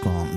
gone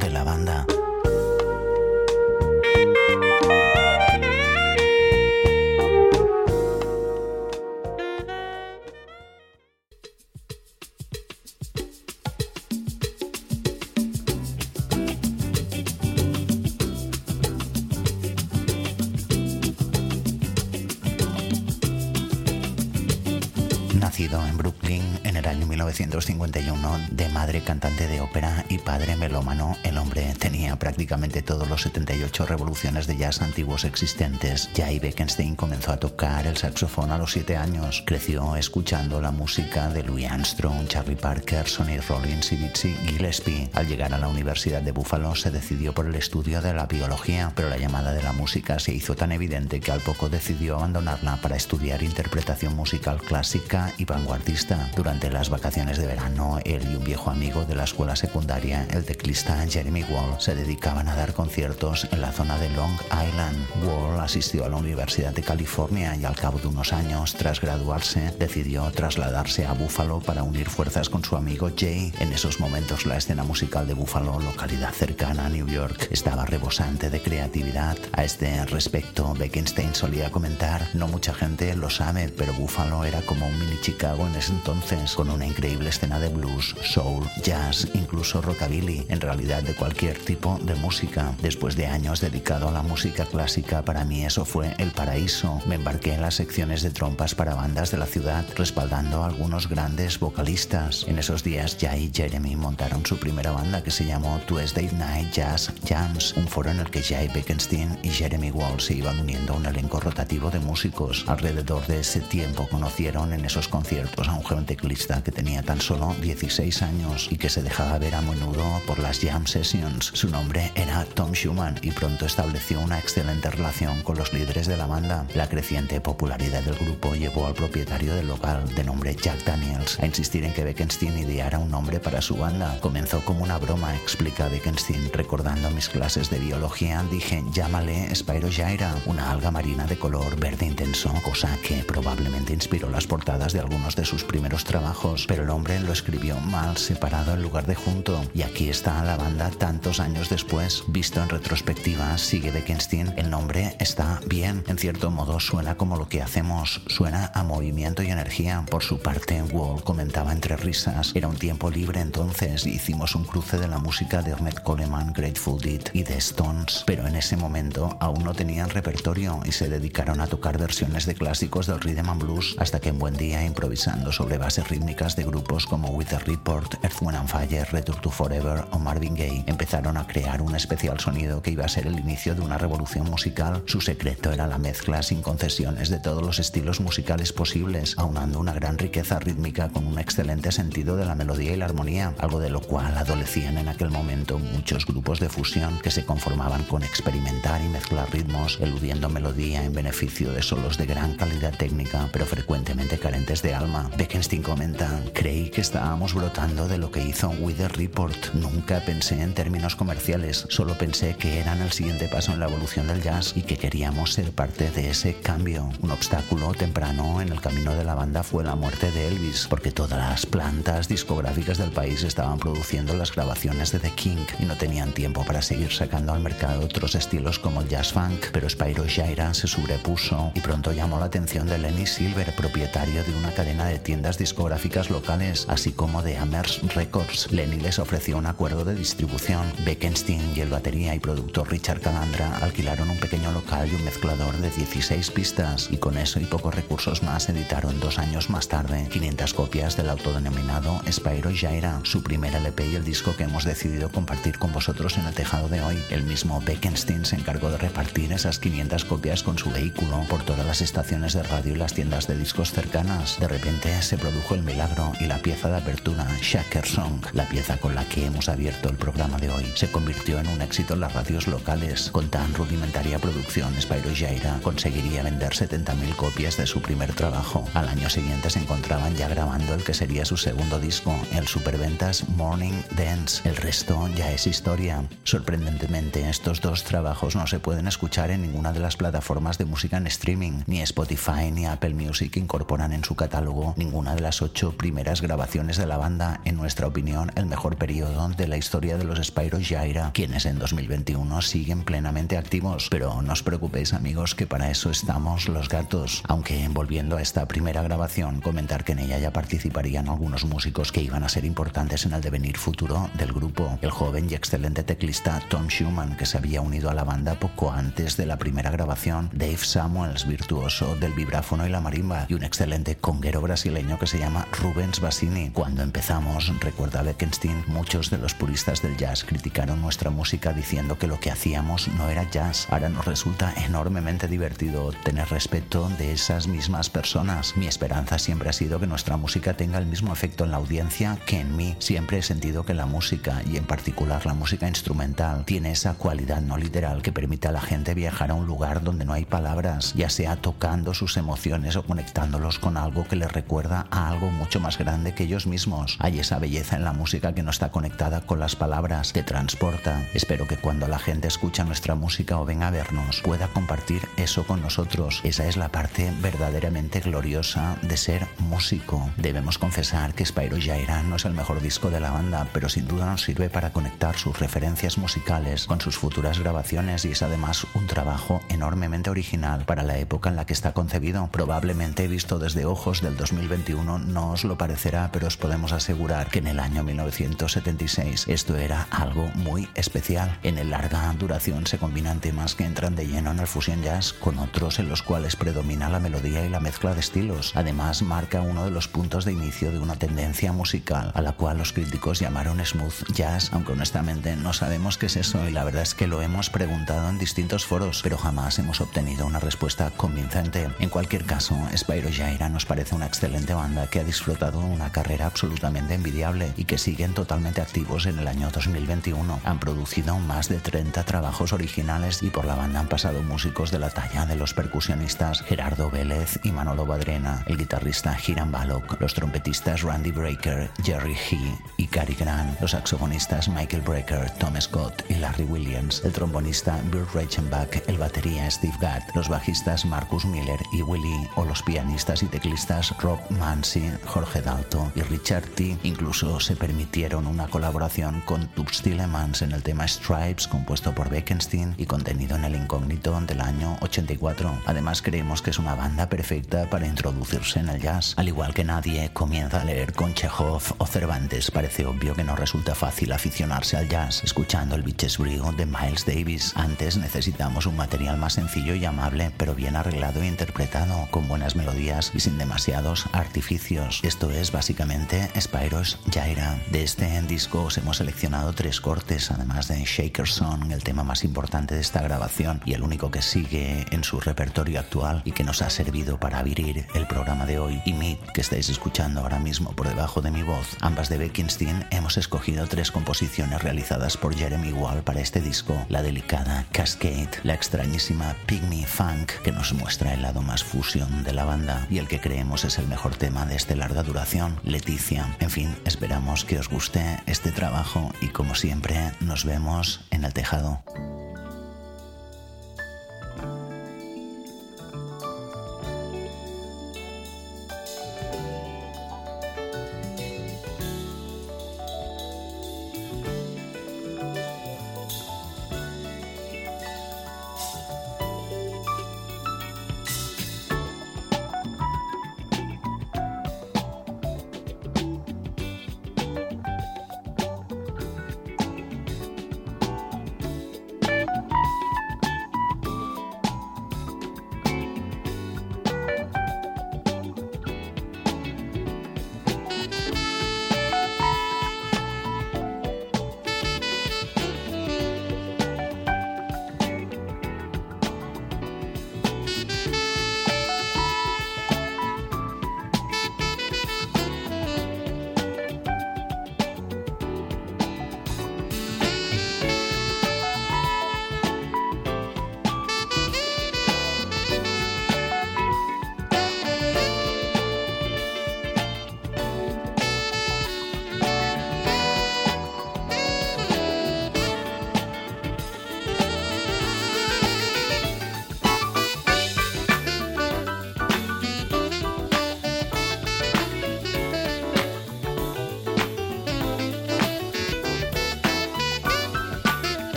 cantante de ópera y padre melómano, el hombre tenía prácticamente todos los 78 revoluciones de jazz antiguos existentes. Jay Bekenstein comenzó a tocar el saxofón a los 7 años. Creció escuchando la música de Louis Armstrong, Charlie Parker, Sonny Rollins y Dizzy Gillespie. Al llegar a la Universidad de Buffalo se decidió por el estudio de la biología, pero la llamada de la música se hizo tan evidente que al poco decidió abandonarla para estudiar interpretación musical clásica y vanguardista. Durante las vacaciones de verano, él y un viejo amigo de la escuela secundaria, el teclista Jeremy Wall, se dedicaban a dar conciertos en la zona de Long Island. Wall asistió a la Universidad de California y al cabo de unos años, tras graduarse, decidió trasladarse a Buffalo para unir fuerzas con su amigo Jay. En esos momentos la escena musical de Buffalo, localidad cercana a New York, estaba rebosante de creatividad. A este respecto, Bekenstein solía comentar, no mucha gente lo sabe, pero Buffalo era como un mini Chicago en ese entonces, con una increíble escena de blues, soul, jazz, incluso rockabilly, en realidad de cualquier tipo de música. Después de años dedicado a la música clásica, para mí eso fue el paraíso. Me embarqué en las secciones de trompas para bandas de la ciudad, respaldando a algunos grandes vocalistas. En esos días, Jay y Jeremy montaron su primera banda que se llamó Tuesday Night Jazz Jams, un foro en el que Jay Bekenstein y Jeremy Wall se iban uniendo a un elenco rotativo de músicos. Alrededor de ese tiempo conocieron en esos conciertos a un joven teclista que tenía tan solo 16 años y que se dejaba ver a menudo por las jam sessions. Su nombre era Tom Schumann y pronto estableció una excelente relación con los líderes de la banda. La creciente popularidad del grupo llevó al propietario del local, de nombre Jack Daniels, a insistir en que Bekenstein ideara un nombre para su banda. Comenzó como una broma, explica Bekenstein, recordando mis clases de biología, dije, llámale Spyro Gyra, una alga marina de color verde intenso, cosa que probablemente inspiró las portadas de algunos de sus primeros trabajos, pero el hombre lo escribió mal separado en lugar de junto. Y aquí está la banda tantos años después. Visto en retrospectiva, sigue Bekenstein, el nombre está bien. En cierto modo suena como lo que hacemos, suena a movimiento y energía. Por su parte, Wall comentaba entre risas, era un tiempo libre entonces, hicimos un cruce de la música de Ernest Coleman, Grateful Dead y The Stones, pero en ese momento aún no tenían repertorio y se dedicaron a tocar versiones de clásicos del rhythm and blues hasta que en buen día improvisando sobre bases rítmicas de grupos como With the Report, Earth, Wind and Fire, Return to Forever o Marvin Gaye, empezaron a crear un especial sonido que iba a ser el inicio de una revolución musical. Su secreto era la mezcla sin concesiones de todos los estilos musicales posibles, aunando una gran riqueza rítmica con un excelente sentido de la melodía y la armonía, algo de lo cual adolecían en aquel momento muchos grupos de fusión que se conformaban con experimentar y mezclar ritmos, eludiendo melodía en beneficio de solos de gran calidad técnica, pero frecuentemente carentes de alma. Bekenstein comenta, creí que estábamos brotando de lo que hizo Wither Report. Nunca pensé en términos comerciales, solo pensé que eran el siguiente paso en la evolución del jazz y que queríamos ser parte de ese cambio. Un obstáculo temprano en el camino de la banda fue la muerte de Elvis, porque todas las plantas discográficas del país estaban produciendo las grabaciones de The King y no tenían tiempo para seguir sacando al mercado otros estilos como el jazz funk, pero Spyro Gyra se sobrepuso y pronto llamó la atención de Lenny Silver, propietario de una cadena de tiendas discográficas locales, así como de Amers Records. Lenny les ofreció un acuerdo de distribución. Bekenstein y el batería y productor Richard Calandra alquilaron un pequeño local y un mezclador de 16 pistas y con eso y pocos recursos más editaron dos años más tarde 500 copias del autodenominado Spyro Gyra, su primer LP y el disco que hemos decidido compartir con vosotros en el tejado de hoy. El mismo Bekenstein se encargó de repartir esas 500 copias con su vehículo por todas las estaciones de radio y las tiendas de discos cercanas. De repente se produjo el milagro y la pieza de apertura, Shaker La pieza con la que hemos abierto el programa de hoy, se convirtió en un éxito en las radios locales. Con tan rudimentaria producción, Spyro Gyra conseguiría vender 70.000 copias de su primer trabajo. Al año siguiente se encontraban ya grabando el que sería su segundo disco, el superventas Morning Dance. El resto ya es historia. Sorprendentemente, estos dos trabajos no se pueden escuchar en ninguna de las plataformas de música en streaming. Ni Spotify ni Apple Music incorporan en su catálogo ninguna de las ocho primeras grabaciones de la banda. En nuestra opinión, el mejor periodo de la historia de los Spyro Gyra, quienes en 2021 siguen plenamente activos. Pero no os preocupéis, amigos, que para eso estamos los gatos. Aunque volviendo a esta primera grabación, comentar que en ella ya participarían algunos músicos que iban a ser importantes en el devenir futuro del grupo. El joven y excelente teclista Tom Schumann, que se había unido a la banda poco antes de la primera grabación, Dave Samuels, virtuoso del vibráfono y la marimba, y un excelente conguero brasileño que se llama Rubens Bassini. Cuando empezamos, recuerda Bekenstein, muchos de los puristas del jazz criticaron nuestra música diciendo que lo que hacíamos no era jazz. Ahora nos resulta enormemente divertido tener respeto de esas mismas personas. Mi esperanza siempre ha sido que nuestra música tenga el mismo efecto en la audiencia que en mí. Siempre he sentido que la música, y en particular la música instrumental, tiene esa cualidad no literal que permite a la gente viajar a un lugar donde no hay palabras, ya sea tocando sus emociones o conectándolos con algo que les recuerda a algo mucho más grande que ellos mismos. Hay esa belleza en la música que no está conectada con las palabras, te transporta. Espero que cuando la gente escucha nuestra música o venga a vernos, pueda compartir eso con nosotros. Esa es la parte verdaderamente gloriosa de ser músico. Debemos confesar que Spyro Jaira no es el mejor disco de la banda, pero sin duda nos sirve para conectar sus referencias musicales con sus futuras grabaciones y es además un trabajo enormemente original para la época en la que está concebido. Probablemente visto desde ojos del 2021 no os lo parecerá, pero os podemos asegurar que en el año 1976 esto era algo muy especial. En el larga duración se combinan temas que entran de lleno en el fusion jazz con otros en los cuales predomina la melodía y la mezcla de estilos. Además marca uno de los puntos de inicio de una tendencia musical a la cual los críticos llamaron smooth jazz, aunque honestamente no sabemos qué es eso y la verdad es que lo hemos preguntado en distintos foros, pero jamás hemos obtenido una respuesta convincente. En cualquier caso, Spyro Jaira nos parece una excelente banda que ha disfrutado una carrera absolutamente envidiable y que siguen totalmente activos en el año 2021. Han producido más de 30 trabajos originales y por la banda han pasado músicos de la talla de los percusionistas Gerardo Vélez y Manolo Badrena, el guitarrista Hiram Balok, los trompetistas Randy Breaker, Jerry He y Cary Grant, los saxofonistas Michael Brecker, Tom Scott y Larry Williams, el trombonista Bill Reichenbach, el batería Steve Gadd, los bajistas Marcus Miller y Willie o los pianistas y teclistas Rob Mansi, Jorge Dalto y Richard T. Incluso se permitieron una colaboración con Tubs Tillemans en el tema Stripes compuesto por Bekenstein y contenido en el incógnito del año 84. Además creemos que es una banda perfecta para introducirse en el jazz. Al igual que nadie comienza a leer con Chekhov o Cervantes, parece obvio que no resulta fácil aficionarse al jazz escuchando el Bitches Brio de Miles Davis. Antes necesitamos un material más sencillo y amable, pero bien arreglado e interpretado, con buenas melodías y sin demasiados artificios. Esto es básicamente Spyros Jaira. De este disco os hemos seleccionado tres cortes, además de Shaker Song, el tema más importante de esta grabación y el único que sigue en su repertorio actual y que nos ha servido para abrir el programa de hoy, y Meet, que estáis escuchando ahora mismo por debajo de mi voz. Ambas de Bekenstein hemos escogido tres composiciones realizadas por Jeremy Wall para este disco, la delicada Cascade, la extrañísima Pygmy Funk, que nos muestra el lado más fusión de la banda, y el que creemos es el mejor tema de este larga duración, Leticia. En fin, esperamos que os guste este trabajo y como siempre nos vemos en el tejado.